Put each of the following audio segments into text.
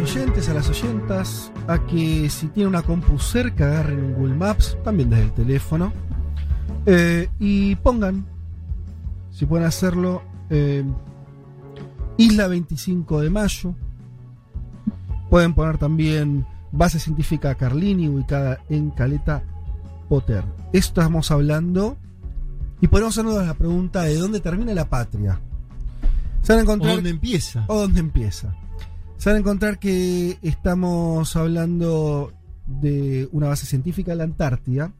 Los oyentes, a las oyentas, a que si tienen una compu cerca, agarren Google Maps, también desde el teléfono, eh, y pongan, si pueden hacerlo, eh, Isla 25 de Mayo. Pueden poner también Base Científica Carlini, ubicada en Caleta Potter. Estamos hablando, y podemos hacernos la pregunta de dónde termina la patria. Se van a ¿O encontrar dónde empieza? o dónde empieza. Se van a encontrar que estamos hablando de una base científica en la Antártida.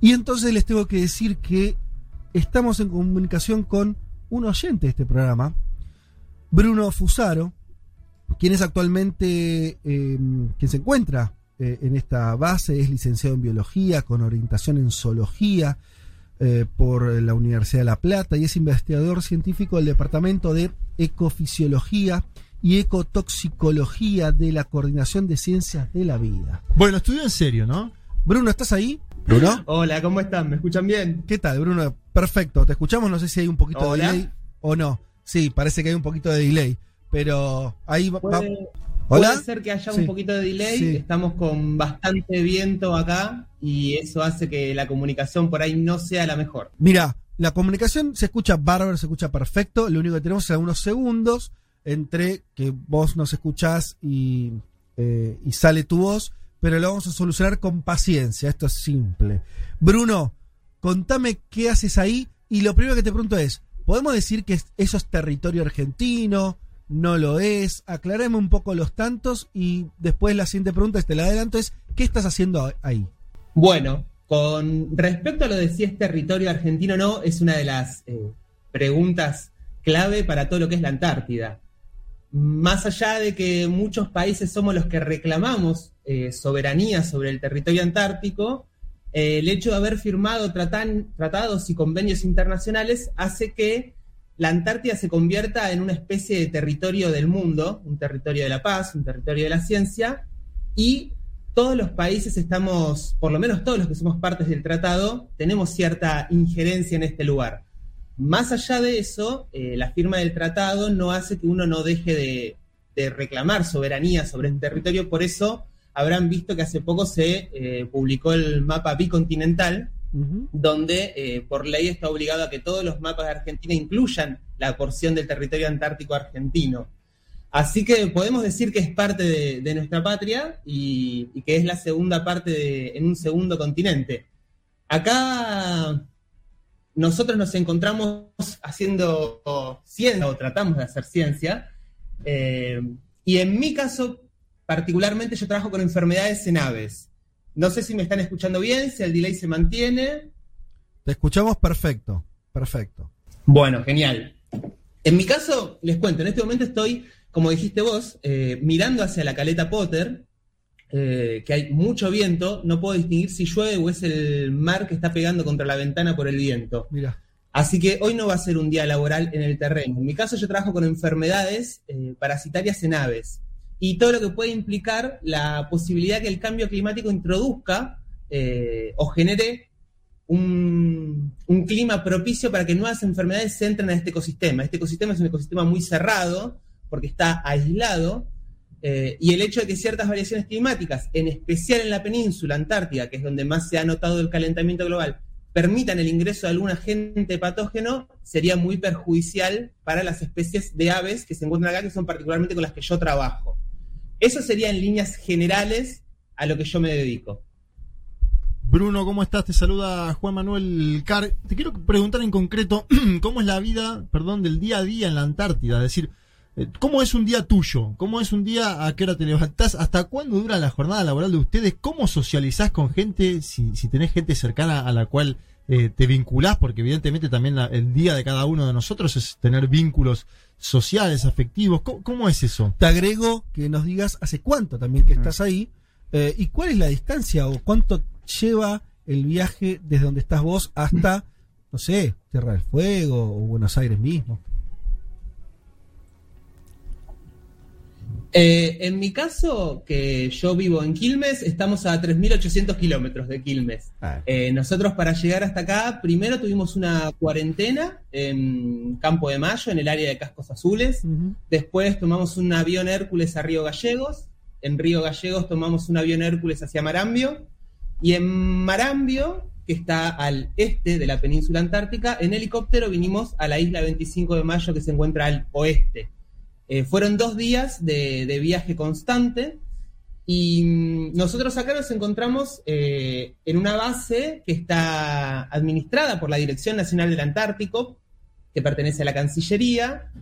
Y entonces les tengo que decir que estamos en comunicación con un oyente de este programa, Bruno Fusaro, quien es actualmente eh, quien se encuentra eh, en esta base, es licenciado en biología con orientación en zoología eh, por la Universidad de La Plata y es investigador científico del Departamento de Ecofisiología y Ecotoxicología de la Coordinación de Ciencias de la Vida. Bueno, estudió en serio, ¿no? Bruno, ¿estás ahí? Bruno. Hola, ¿cómo están? ¿Me escuchan bien? ¿Qué tal, Bruno? Perfecto, te escuchamos, no sé si hay un poquito Hola. de delay o no. Sí, parece que hay un poquito de delay, pero ahí va... va- Puede, ¿Hola? puede ser que haya Sí. un poquito de delay. Sí. Estamos con bastante viento acá y eso hace que la comunicación por ahí no sea la mejor. Mira, la comunicación se escucha bárbaro, se escucha perfecto. Lo único que tenemos es algunos segundos entre que vos nos escuchás y, eh, y sale tu voz, pero lo vamos a solucionar con paciencia. Esto es simple. Bruno, contame qué haces ahí. Y lo primero que te pregunto es: ¿podemos decir que es- eso es territorio argentino? ¿No lo es? Aclarame un poco los tantos y después la siguiente pregunta, te la adelanto, es: ¿qué estás haciendo ahí? Bueno, con respecto a lo de si es territorio argentino o no, es una de las eh, preguntas clave para todo lo que es la Antártida. Más allá de que muchos países somos los que reclamamos eh, soberanía sobre el territorio antártico, eh, el hecho de haber firmado tratados y convenios internacionales hace que la Antártida se convierta en una especie de territorio del mundo, un territorio de la paz, un territorio de la ciencia, y todos los países estamos, por lo menos todos los que somos partes del tratado, tenemos cierta injerencia en este lugar. Más allá de eso, eh, la firma del tratado no hace que uno no deje de, de reclamar soberanía sobre el territorio, por eso habrán visto que hace poco se eh, publicó el mapa bicontinental, donde eh, por ley está obligado a que todos los mapas de Argentina incluyan la porción del territorio antártico argentino. Así que podemos decir que es parte de, de nuestra patria y, y que es la segunda parte de- en un segundo continente. Acá nosotros nos encontramos haciendo ciencia o tratamos de hacer ciencia. eh, y en mi caso, particularmente, yo trabajo con enfermedades en aves. No sé si me están escuchando bien, si el delay se mantiene. Te escuchamos perfecto, perfecto. Bueno, genial. En mi caso, les cuento, en este momento estoy, como dijiste vos, eh, mirando hacia la caleta Potter, eh, que hay mucho viento, no puedo distinguir si llueve o es el mar que está pegando contra la ventana por el viento. Mira. Así que hoy no va a ser un día laboral en el terreno. En mi caso yo trabajo con enfermedades eh, parasitarias en aves y todo lo que puede implicar la posibilidad que el cambio climático introduzca eh, o genere un, un clima propicio para que nuevas enfermedades se entren a este ecosistema. Este ecosistema es un ecosistema muy cerrado porque está aislado eh, y el hecho de que ciertas variaciones climáticas, en especial en la península antártica, que es donde más se ha notado el calentamiento global, permitan el ingreso de algún agente patógeno, sería muy perjudicial para las especies de aves que se encuentran acá, que son particularmente con las que yo trabajo. Eso sería en líneas generales a lo que yo me dedico. Bruno, ¿cómo estás? Te saluda Juan Manuel Car. Te quiero preguntar en concreto cómo es la vida, perdón, del día a día en la Antártida. Es decir, ¿cómo es un día tuyo? ¿Cómo es un día? ¿A qué hora te levantás? ¿Hasta cuándo dura la jornada laboral de ustedes? ¿Cómo socializás con gente? Si, si tenés gente cercana a la cual eh, te vinculás, porque evidentemente también la- el día de cada uno de nosotros es tener vínculos sociales, afectivos. ¿Cómo, cómo es eso? Te agrego que nos digas hace cuánto también que estás ahí eh, y cuál es la distancia o cuánto lleva el viaje desde donde estás vos hasta, no sé, Tierra del Fuego o Buenos Aires mismo? Eh, en mi caso, que yo vivo en Quilmes, estamos a 3.800 kilómetros de Quilmes. Ah. Eh, nosotros para llegar hasta acá, primero tuvimos una cuarentena en Campo de Mayo, en el área de Cascos Azules. Después tomamos un avión Hércules a Río Gallegos. En Río Gallegos tomamos un avión Hércules hacia Marambio. Y en Marambio, que está al este de la península antártica, en helicóptero vinimos a la isla 25 de Mayo, que se encuentra al oeste. Eh, fueron dos días de, viaje constante y mm, nosotros acá nos encontramos eh, en una base que está administrada por la Dirección Nacional del Antártico, que pertenece a la Cancillería,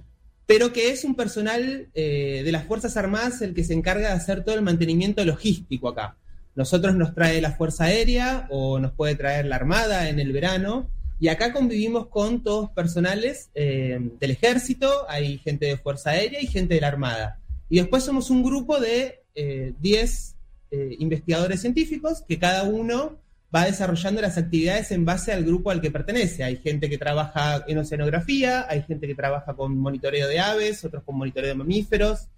pero que es un personal eh, de las Fuerzas Armadas el que se encarga de hacer todo el mantenimiento logístico acá. Nosotros nos trae la Fuerza Aérea o nos puede traer la Armada en el verano. Y acá convivimos con todos personales eh, del ejército, hay gente de Fuerza Aérea y gente de la Armada. Y después somos un grupo de eh, 10 eh, investigadores científicos que cada uno va desarrollando las actividades en base al grupo al que pertenece. Hay gente que trabaja en oceanografía, hay gente que trabaja con monitoreo de aves, otros con monitoreo de mamíferos,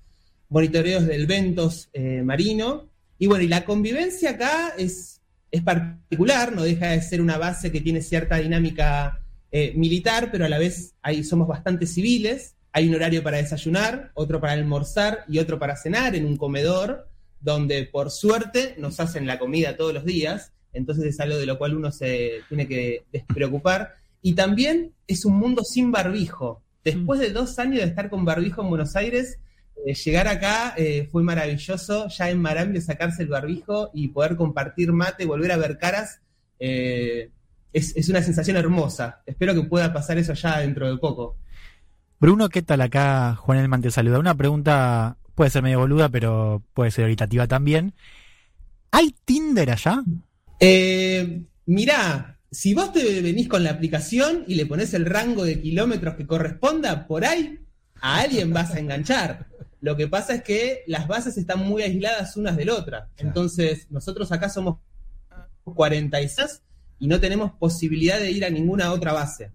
monitoreos del ventos eh, marino. Y bueno, y la convivencia acá es, es particular, no deja de ser una base que tiene cierta dinámica eh, militar, pero a la vez ahí somos bastante civiles. Hay un horario para desayunar, otro para almorzar y otro para cenar en un comedor, donde por suerte nos hacen la comida todos los días, entonces es algo de lo cual uno se tiene que despreocupar. Y también es un mundo sin barbijo. Después de dos años de estar con barbijo en Buenos Aires, eh, llegar acá eh, fue maravilloso, ya en Marambio sacarse el barbijo y poder compartir mate, volver a ver caras, eh, es, es una sensación hermosa. Espero que pueda pasar eso ya dentro de poco. Bruno, ¿qué tal acá? Juan Elman te saluda. Una pregunta puede ser medio boluda, pero puede ser oritativa también. ¿Hay Tinder allá? Eh, mirá, si vos te venís con la aplicación y le pones el rango de kilómetros que corresponda, por ahí a alguien vas a enganchar. Lo que pasa es que las bases están muy aisladas unas de la otra. Entonces, nosotros acá somos 46 y no tenemos posibilidad de ir a ninguna otra base.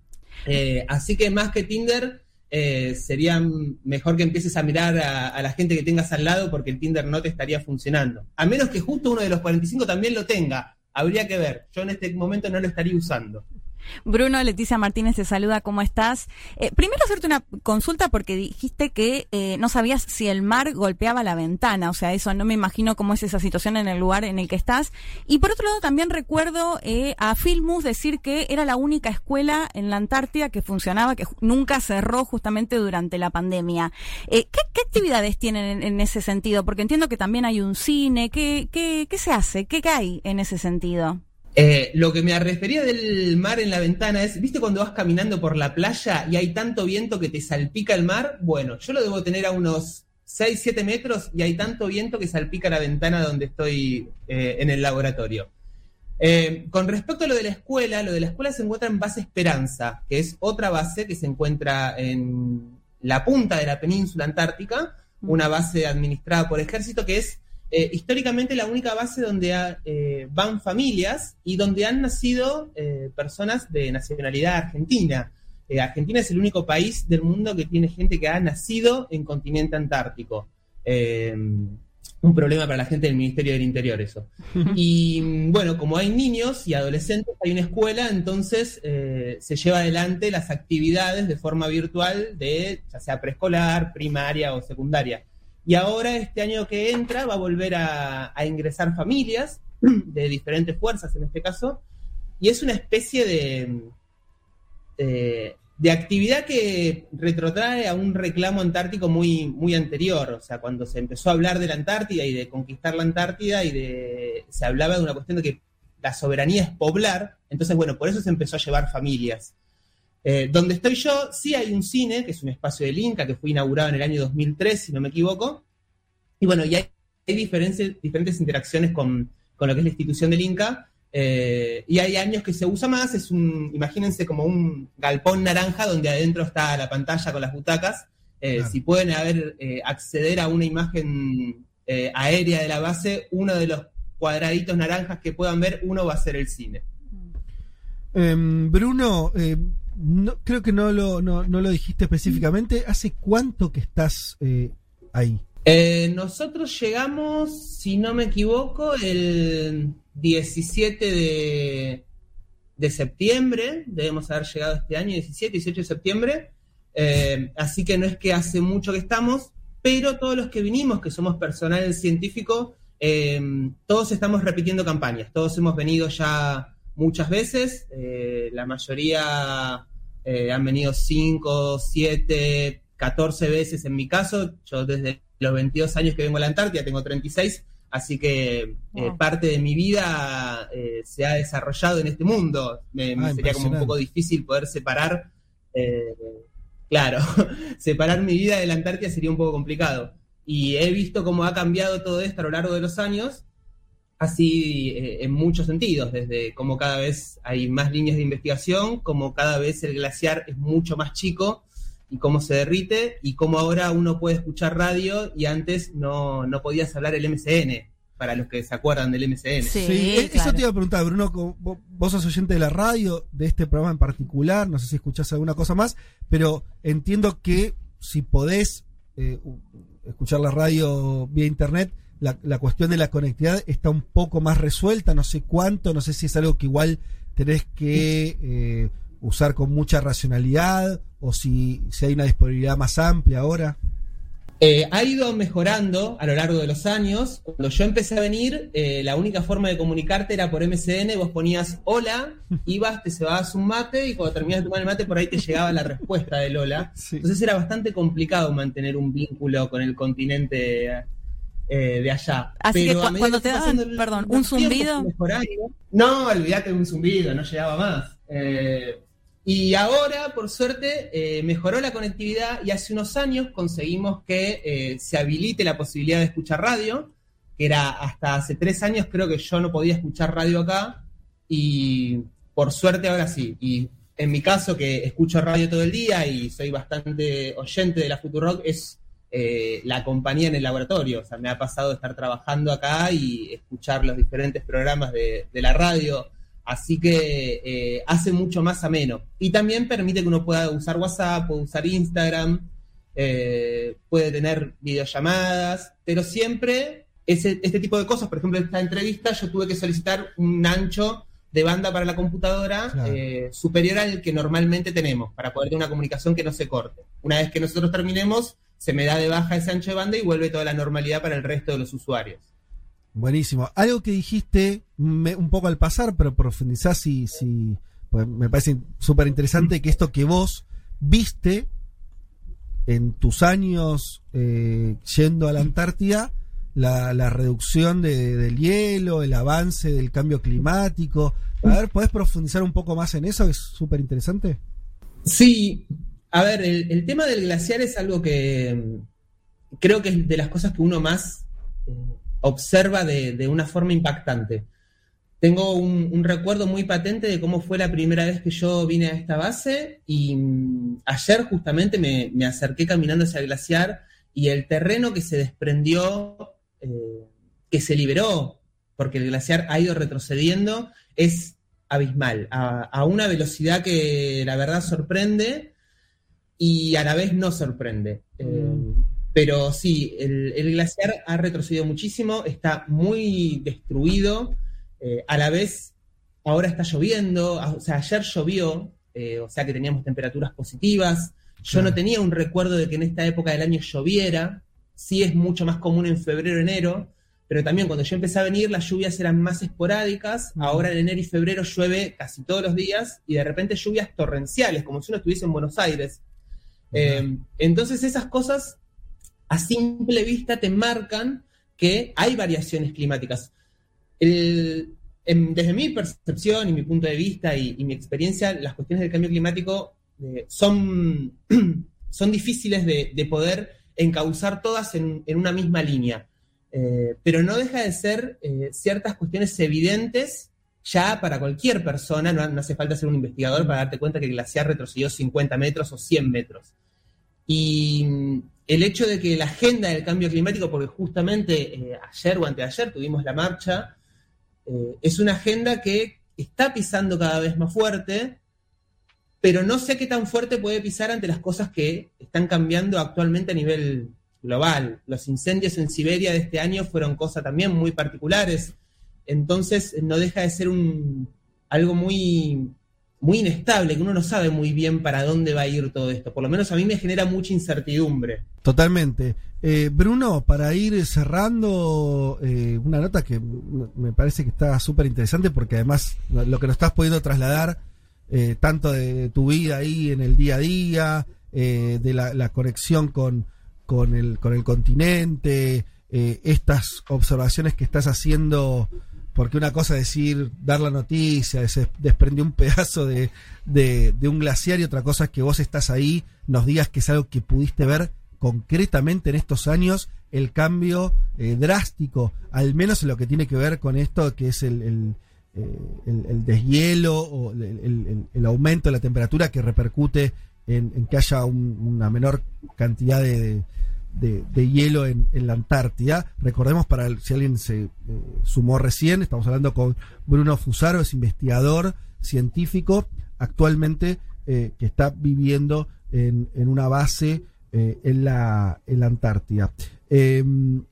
Eh, así que más que Tinder, eh, sería mejor que empieces a mirar a, a, la gente que tengas al lado porque el Tinder no te estaría funcionando. A menos que justo uno de los 45 también lo tenga. Habría que ver. Yo en este momento no lo estaría usando. Bruno, Leticia Martínez te saluda, ¿cómo estás? Eh, primero hacerte una consulta porque dijiste que eh, no sabías si el mar golpeaba la ventana, o sea, eso no me imagino cómo es esa situación en el lugar en el que estás. Y por otro lado, también recuerdo eh, a Filmus decir que era la única escuela en la Antártida que funcionaba, que nunca cerró justamente durante la pandemia. ¿qué, ¿qué, actividades tienen en, en, ese sentido? Porque entiendo que también hay un cine, ¿qué, qué, qué se hace? ¿Qué hay en ese sentido? Eh, lo que me refería del mar en la ventana es, ¿viste cuando vas caminando por la playa y hay tanto viento que te salpica el mar? Bueno, yo lo debo tener a unos 6, 7 metros y hay tanto viento que salpica la ventana donde estoy eh, en el laboratorio. Eh, con respecto a lo de la escuela, lo de la escuela se encuentra en base Esperanza, que es otra base que se encuentra en la punta de la península antártica, una base administrada por ejército que es eh, históricamente la única base donde ha, eh, van familias y donde han nacido eh, personas de nacionalidad argentina. Eh, argentina es el único país del mundo que tiene gente que ha nacido en continente antártico. Eh, un problema para la gente del Ministerio del Interior eso. Y bueno, como hay niños y adolescentes, hay una escuela, entonces eh, se lleva adelante las actividades de forma virtual de ya sea preescolar, primaria o secundaria. Y ahora, este año que entra, va a volver a, ingresar familias de diferentes fuerzas en este caso, y es una especie de, de, de, actividad que retrotrae a un reclamo antártico muy, muy anterior. O sea, cuando se empezó a hablar de la Antártida y de conquistar la Antártida, y de, se hablaba de una cuestión de que la soberanía es poblar, entonces, bueno, por eso se empezó a llevar familias. Eh, donde estoy yo, sí hay un cine, que es un espacio del Inca, que fue inaugurado en el año 2003, si no me equivoco. Y bueno, y hay, hay diferentes, diferentes interacciones con, con, lo que es la institución del Inca. Eh, y hay años que se usa más, es un, imagínense como un galpón naranja donde adentro está la pantalla con las butacas. Eh, claro. Si pueden haber, acceder a una imagen aérea de la base, uno de los cuadraditos naranjas que puedan ver, uno va a ser el cine. Em, Bruno, eh, no, creo que no lo, no, no lo dijiste específicamente. ¿Hace cuánto que estás eh, ahí? Eh, nosotros llegamos, si no me equivoco, el 17 de, de septiembre, debemos haber llegado este año, 17, 18 de septiembre, eh, así que no es que hace mucho que estamos, pero todos los que vinimos, que somos personal científico, todos estamos repitiendo campañas, todos hemos venido ya muchas veces, eh, la mayoría eh, han venido 5, 7, 14 veces en mi caso, yo desde los 22 años que vengo a la Antártida, tengo 36, así que eh, parte de mi vida eh, se ha desarrollado en este mundo. Me, Ah, sería como un poco difícil poder separar, eh, claro, separar mi vida de la Antártida sería un poco complicado. Y he visto cómo ha cambiado todo esto a lo largo de los años, así eh, en muchos sentidos, desde cómo cada vez hay más líneas de investigación, cómo cada vez el glaciar es mucho más chico y cómo se derrite, y cómo ahora uno puede escuchar radio y antes no, no podías hablar el MCN, para los que se acuerdan del MCN. Sí, eh, Eso te iba a preguntar, Bruno. co- vo- Vos sos oyente de la radio, de este programa en particular. No sé si escuchás alguna cosa más, pero entiendo que si podés eh, escuchar la radio vía internet, la, la cuestión de la conectividad está un poco más resuelta. No sé cuánto, no sé si es algo que igual tenés que eh, usar con mucha racionalidad o si, si hay una disponibilidad más amplia ahora. Eh, ha ido mejorando a lo largo de los años. Cuando yo empecé a venir, eh, la única forma de comunicarte era por MCN, vos ponías hola, ibas, te cebabas un mate y cuando terminabas de tomar el mate por ahí te llegaba la respuesta del hola. Sí. Entonces era bastante complicado mantener un vínculo con el continente eh, de allá. Así que Pero a cu- medida cuando te daban, el- perdón, un zumbido. No, olvídate de un zumbido, no llegaba más. Eh, y ahora, por suerte, eh, mejoró la conectividad y hace unos años conseguimos que eh, se habilite la posibilidad de escuchar radio, que era hasta hace tres años creo que yo no podía escuchar radio acá y por suerte ahora sí. Y en mi caso, que escucho radio todo el día y soy bastante oyente de la Futurock, es eh, la compañía en el laboratorio. O sea, me ha pasado de estar trabajando acá y escuchar los diferentes programas de, de la radio. Así que eh, hace mucho más ameno. Y también permite que uno pueda usar WhatsApp, puede usar Instagram, eh, puede tener videollamadas, pero siempre ese, este tipo de cosas, por ejemplo, esta entrevista, yo tuve que solicitar un ancho de banda para la computadora Claro. eh, superior al que normalmente tenemos, para poder tener una comunicación que no se corte. Una vez que nosotros terminemos, se me da de baja ese ancho de banda y vuelve toda la normalidad para el resto de los usuarios. Buenísimo. Algo que dijiste me- un poco al pasar, pero profundizás si, si pues me parece súper interesante que esto que vos viste en tus años eh, yendo a la Antártida, la, la reducción de- del hielo, el avance del cambio climático. A ver, ¿podés profundizar un poco más en eso? Es súper interesante. Sí, a ver, el, tema del glaciar es algo que mm, creo que es de las cosas que uno más eh, observa de, una forma impactante. Tengo un, recuerdo muy patente de cómo fue la primera vez que yo vine a esta base y mm, ayer justamente me, acerqué caminando hacia el glaciar y el terreno que se desprendió, eh, que se liberó, porque el glaciar ha ido retrocediendo, es abismal, a una velocidad que la verdad sorprende y a la vez no sorprende. Eh, pero sí, el, el glaciar ha retrocedido muchísimo, está muy destruido, eh, a la vez ahora está lloviendo, o sea, ayer llovió, eh, o sea que teníamos temperaturas positivas, yo Claro. no tenía un recuerdo de que en esta época del año lloviera, sí es mucho más común en febrero, enero, pero también cuando yo empecé a venir las lluvias eran más esporádicas, Mm. ahora en enero y febrero llueve casi todos los días y de repente lluvias torrenciales, como si uno estuviese en Buenos Aires. Eh, entonces esas cosas a simple vista te marcan que hay variaciones climáticas. El- desde mi percepción y mi punto de vista y, y mi experiencia, las cuestiones del cambio climático eh, son, son difíciles de, de poder encauzar todas en, en una misma línea. Eh, pero no deja de ser eh, ciertas cuestiones evidentes ya para cualquier persona, no, hace falta ser un investigador para darte cuenta que el glaciar retrocedió 50 metros o 100 metros. Y mm, el hecho de que la agenda del cambio climático, porque justamente eh, ayer o anteayer tuvimos la marcha, Eh, es una agenda que está pisando cada vez más fuerte, pero no sé qué tan fuerte puede pisar ante las cosas que están cambiando actualmente a nivel global. Los incendios en Siberia de este año fueron cosas también muy particulares, entonces no deja de ser un, algo muy, muy inestable, que uno no sabe muy bien para dónde va a ir todo esto. Por lo menos a mí me genera mucha incertidumbre. Totalmente. Eh, Bruno, para ir cerrando eh, una nota que me parece que está súper interesante porque además lo que nos estás pudiendo trasladar, eh, tanto de tu vida ahí en el día a día, de la, conexión con, con, el, con el continente, estas observaciones que estás haciendo porque una cosa es decir, dar la noticia, se desprendió un pedazo de, de, un glaciar y otra cosa es que vos estás ahí, nos digas que es algo que pudiste ver concretamente en estos años, el cambio eh, drástico, al menos en lo que tiene que ver con esto que es el, el, eh, deshielo o el, aumento de la temperatura que repercute en, que haya una menor cantidad de, hielo en, la Antártida. Recordemos, para si alguien se eh, sumó recién, estamos hablando con Bruno Fusaro, es investigador científico actualmente eh, que está viviendo en, una base eh, en, la, en la Antártida. Em,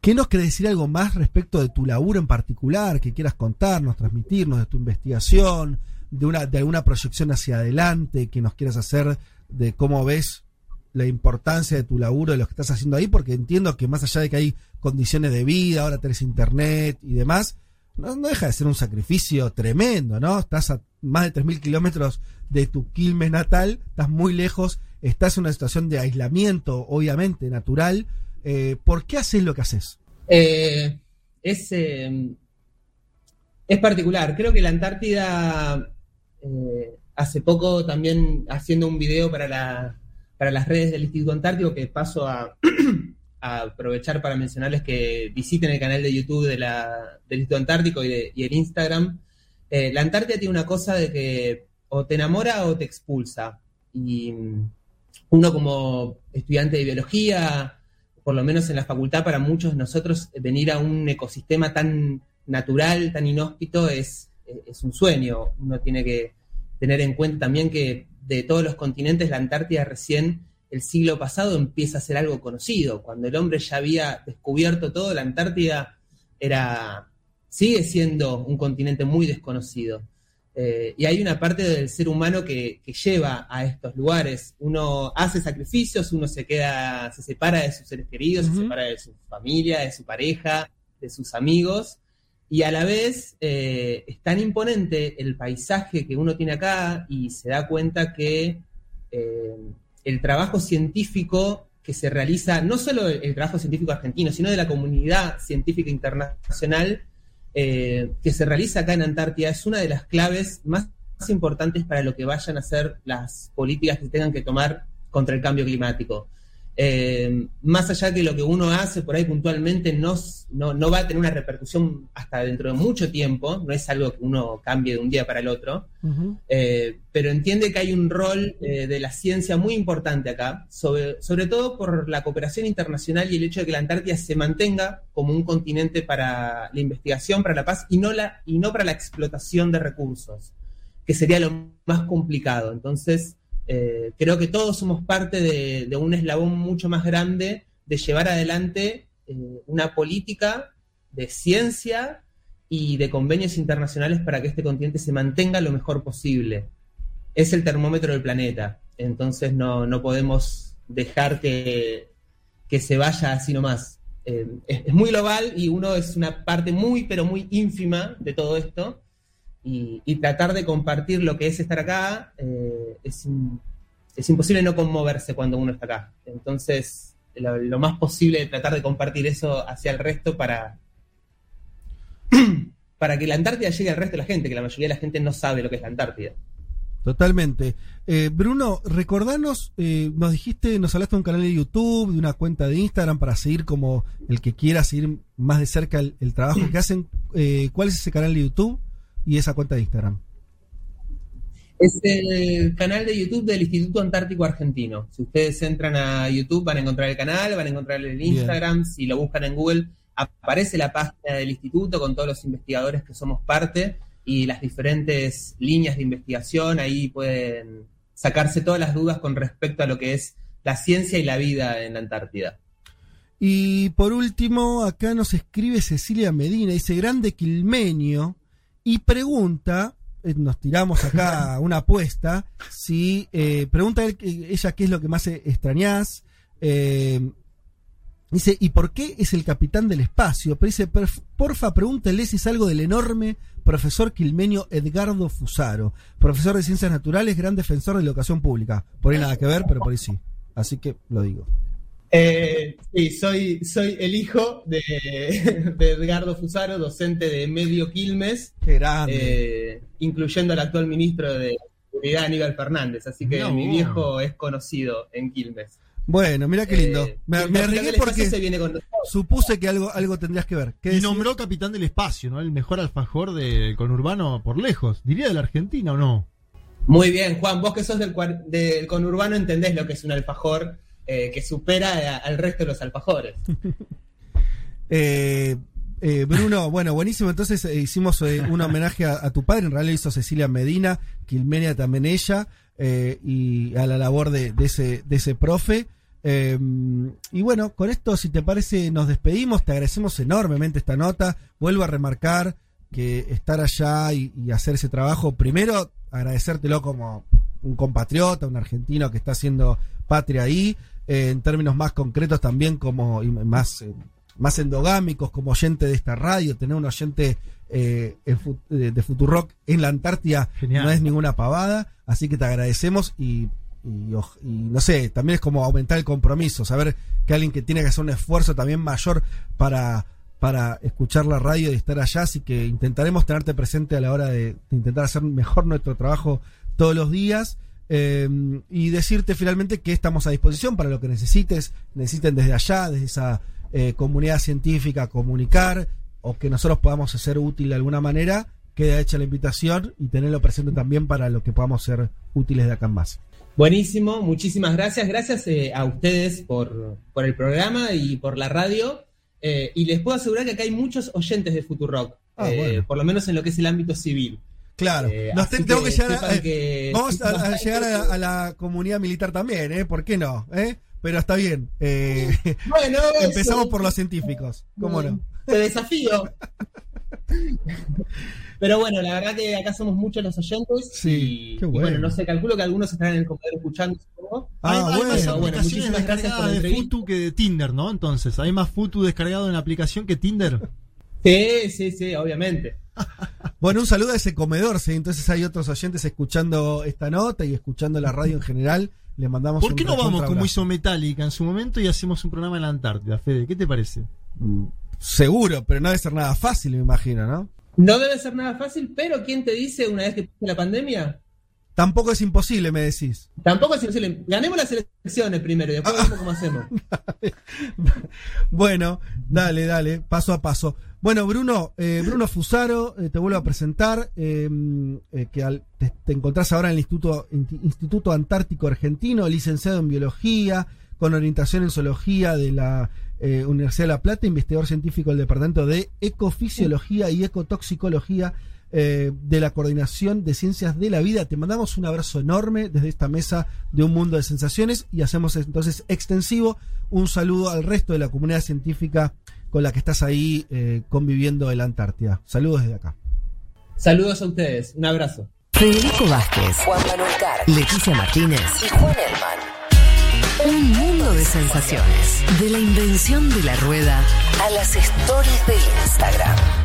¿Qué nos quiere decir algo más respecto de tu laburo en particular, que quieras contarnos, transmitirnos de tu investigación, de, una, de alguna proyección hacia adelante que nos quieras hacer de cómo ves la importancia de tu laburo, de lo que estás haciendo ahí, porque entiendo que más allá de que hay condiciones de vida, ahora tenés internet y demás, no, deja de ser un sacrificio tremendo, ¿no? Estás a más de 3.000 kilómetros de tu Quilmes natal, estás muy lejos, estás en una situación de aislamiento, obviamente, natural. Eh, ¿Por qué haces lo que haces? Eh, es, eh, es particular. Creo que la Antártida, hace poco también haciendo un video para la, para las redes del Instituto Antártico, que paso a, aprovechar para mencionarles que visiten el canal de YouTube de la, del Instituto Antártico y, el Instagram. Eh, la Antártida tiene una cosa de que o te enamora o te expulsa. Y mm, uno como estudiante de biología, por lo menos en la facultad, para muchos de nosotros, venir a un ecosistema tan natural, tan inhóspito, es, es un sueño. Uno tiene que tener en cuenta también que de todos los continentes, la Antártida recién el siglo pasado empieza a ser algo conocido. Cuando el hombre ya había descubierto todo, la Antártida era, sigue siendo un continente muy desconocido. Eh, y hay una parte del ser humano que, lleva a estos lugares. Uno hace sacrificios, uno se queda, se separa de sus seres queridos, se separa de su familia, de su pareja, de sus amigos, y a la vez eh, es tan imponente el paisaje que uno tiene acá y se da cuenta que eh, el trabajo científico que se realiza, no solo el, trabajo científico argentino, sino de la comunidad científica internacional eh, que se realiza acá en Antártida, es una de las claves más importantes para lo que vayan a ser las políticas que tengan que tomar contra el cambio climático. Eh, más allá que lo que uno hace por ahí puntualmente no, no, va a tener una repercusión hasta dentro de mucho tiempo, no es algo que uno cambie de un día para el otro, eh, pero entiende que hay un rol eh, de la ciencia muy importante acá, sobre, sobre todo por la cooperación internacional y el hecho de que la Antártida se mantenga como un continente para la investigación, para la paz y no, la, y no para la explotación de recursos, que sería lo más complicado. Entonces, eh, creo que todos somos parte de, un eslabón mucho más grande de llevar adelante eh, una política de ciencia y de convenios internacionales para que este continente se mantenga lo mejor posible. Es el termómetro del planeta, entonces no, podemos dejar que, se vaya así nomás. Eh, es, muy global y uno es una parte muy, pero muy ínfima de todo esto y, tratar de compartir lo que es estar acá eh, es, imposible no conmoverse cuando uno está acá. Entonces, lo, más posible es tratar de compartir eso hacia el resto para, para que la Antártida llegue al resto de la gente, que la mayoría de la gente no sabe lo que es la Antártida. Totalmente. Eh, Bruno, recordanos, eh, nos dijiste, nos hablaste de un canal de YouTube, de una cuenta de Instagram para seguir como el que quiera seguir más de cerca el, el trabajo que hacen. ¿Cuál es ese canal de YouTube? Y esa cuenta de Instagram? Es el canal de YouTube del Instituto Antártico Argentino. Si ustedes entran a YouTube van a encontrar el canal, van a encontrar el Instagram, si lo buscan en Google, aparece la página del instituto con todos los investigadores que somos parte y las diferentes líneas de investigación. Ahí pueden sacarse todas las dudas con respecto a lo que es la ciencia y la vida en la Antártida. Y por último, acá nos escribe Cecilia Medina, dice grande quilmenio, y pregunta, eh, nos tiramos acá una apuesta, si eh, pregunta él- ella qué es lo que más extrañás, eh, dice, ¿y por qué es el capitán del espacio? Pero dice, "Perf- porfa, pregúntele si es algo del enorme profesor quilmenio Edgardo Fusaro, profesor de ciencias naturales, gran defensor de la educación pública. Por ahí nada que ver, pero por ahí sí. Así que lo digo. Eh, sí, soy, soy el hijo de, de Edgardo Fusaro, docente de Medio Quilmes, Qué grande. eh, incluyendo al actual ministro de Seguridad, Aníbal Fernández. Así que mi viejo es conocido en Quilmes. Bueno, mira qué lindo. Eh, me me del espacio se porque viene con nosotros. supuse que algo, algo tendrías que ver. ¿Qué Y decís? nombró capitán del espacio, ¿no? El mejor alfajor del conurbano por lejos. ¿Diría de la Argentina o no? Muy bien, Juan, vos que sos del, del conurbano entendés lo que es un alfajor eh, que supera al resto de los alfajores. Eh, eh, Bruno, bueno, buenísimo. Entonces hicimos un homenaje a, tu padre. En realidad hizo Cecilia Medina, Quilmenia también ella, y a la labor de, ese, profe. Y bueno, con esto, si te parece, nos despedimos. Te agradecemos enormemente esta nota. Vuelvo a remarcar que estar allá y, y hacer ese trabajo, primero agradecértelo como un compatriota, un argentino que está haciendo patria ahí, eh, en términos más concretos también como y más, eh, más endogámicos como oyente de esta radio, tener un oyente eh, fu- de, Futurock en la Antártida Genial. no es ninguna pavada, así que te agradecemos y, y, y no sé, también es como aumentar el compromiso, saber que alguien que tiene que hacer un esfuerzo también mayor para para escuchar la radio y estar allá, así que intentaremos tenerte presente a la hora de, de intentar hacer mejor nuestro trabajo todos los días eh, y decirte finalmente que estamos a disposición para lo que necesites, necesiten desde allá, desde esa eh, comunidad científica, comunicar o que nosotros podamos ser útil de alguna manera, queda hecha la invitación y tenerlo presente también para lo que podamos ser útiles de acá en más. Buenísimo, muchísimas gracias. Gracias eh, a ustedes por, por el programa y por la radio. Eh, y les puedo asegurar que acá hay muchos oyentes de Futurock, Ah, bueno. por lo menos en lo que es el ámbito civil. Claro, Eh, nos así te- tengo que, llegar a, eh, que- vamos a, a llegar a, a la comunidad militar también, ¿eh? ¿Por qué no? ¿Eh? Pero está bien. eh, Bueno, empezamos por los científicos, ¿cómo no? Te desafío. Pero bueno, la verdad que acá somos muchos los oyentes. Sí, y, qué y bueno. bueno, no sé, calculo que algunos estarán en el comedor escuchando. Ah, hay, hay bueno. más Bueno, muchísimas gracias por la de. Futu que de Tinder, ¿no? Entonces, hay más Futu descargado en la aplicación que Tinder. Sí, sí, sí, obviamente. Bueno, un saludo a ese comedor, ¿sí? Entonces hay otros oyentes escuchando esta nota y escuchando la radio en general. Les mandamos ¿Por un qué no vamos como hizo Metallica en su momento y hacemos un programa en la Antártida, Fede? ¿Qué te parece? Mm, Seguro, pero no debe ser nada fácil, me imagino, ¿no? No debe ser nada fácil, pero ¿quién te dice una vez que pase la pandemia? Tampoco es imposible, me decís. Tampoco es imposible. Ganemos las elecciones primero y después Ah. vemos cómo hacemos. Bueno, dale, dale, paso a paso. Bueno, Bruno, eh, Bruno Fusaro, eh, te vuelvo a presentar, eh, eh, que al- te, te encontrás ahora en el Instituto, Instituto Antártico Argentino, licenciado en Biología, con orientación en Zoología de la Universidad de La Plata, investigador científico del Departamento de Ecofisiología y Ecotoxicología eh, de la Coordinación de Ciencias de la Vida. Te mandamos un abrazo enorme desde esta mesa de un mundo de sensaciones y hacemos entonces extensivo un saludo al resto de la comunidad científica con la que estás ahí eh, conviviendo en la Antártida. Saludos desde acá. Saludos a ustedes. Un abrazo. Federico Vázquez, Juan Manuel Carr, Leticia Martínez y Juan Elman. Un mundo de sensaciones. De la invención de la rueda a las stories de Instagram.